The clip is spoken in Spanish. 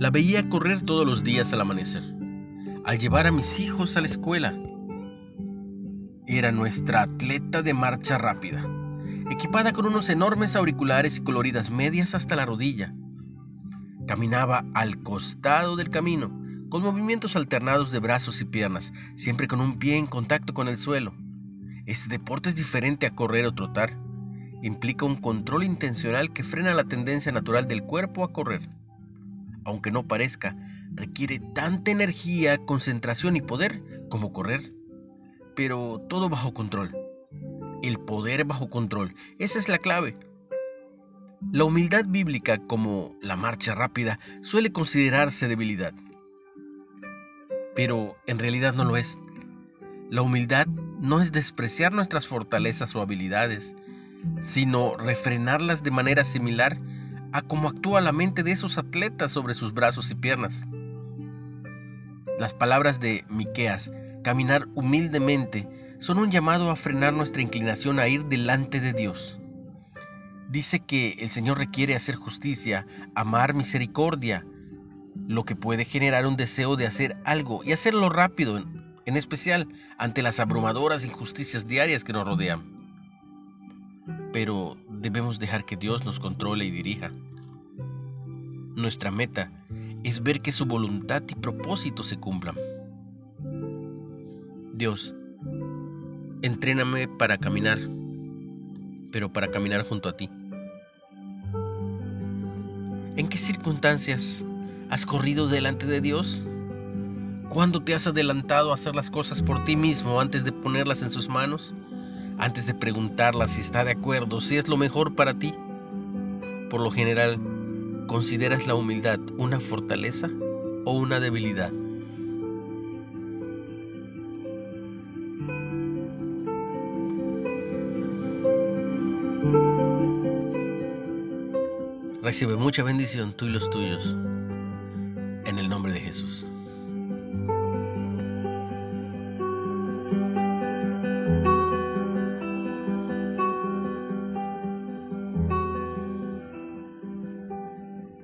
La veía correr todos los días al amanecer, al llevar a mis hijos a la escuela. Era nuestra atleta de marcha rápida, equipada con unos enormes auriculares y coloridas medias hasta la rodilla. Caminaba al costado del camino, con movimientos alternados de brazos y piernas, siempre con un pie en contacto con el suelo. Este deporte es diferente a correr o trotar. Implica un control intencional que frena la tendencia natural del cuerpo a correr. Aunque no parezca, requiere tanta energía, concentración y poder como correr. Pero todo bajo control. El poder bajo control. Esa es la clave. La humildad bíblica, como la marcha rápida, suele considerarse debilidad pero en realidad no lo es. La humildad no es despreciar nuestras fortalezas o habilidades, sino refrenarlas de manera similar a cómo actúa la mente de esos atletas sobre sus brazos y piernas. Las palabras de Miqueas, caminar humildemente, son un llamado a frenar nuestra inclinación a ir delante de Dios. Dice que el Señor requiere hacer justicia, amar misericordia, lo que puede generar un deseo de hacer algo y hacerlo rápido, en, especial ante las abrumadoras injusticias diarias que nos rodean. Pero debemos dejar que Dios nos controle y dirija. Nuestra meta es ver que su voluntad y propósito se cumplan. Dios, entréname para caminar, pero para caminar junto a ti. ¿En qué circunstancias ¿Has corrido delante de Dios? ¿Cuándo te has adelantado a hacer las cosas por ti mismo antes de ponerlas en sus manos? Antes de preguntarla si está de acuerdo, si es lo mejor para ti. Por lo general, ¿consideras la humildad una fortaleza o una debilidad? Recibe mucha bendición tú y los tuyos en el nombre de Jesús.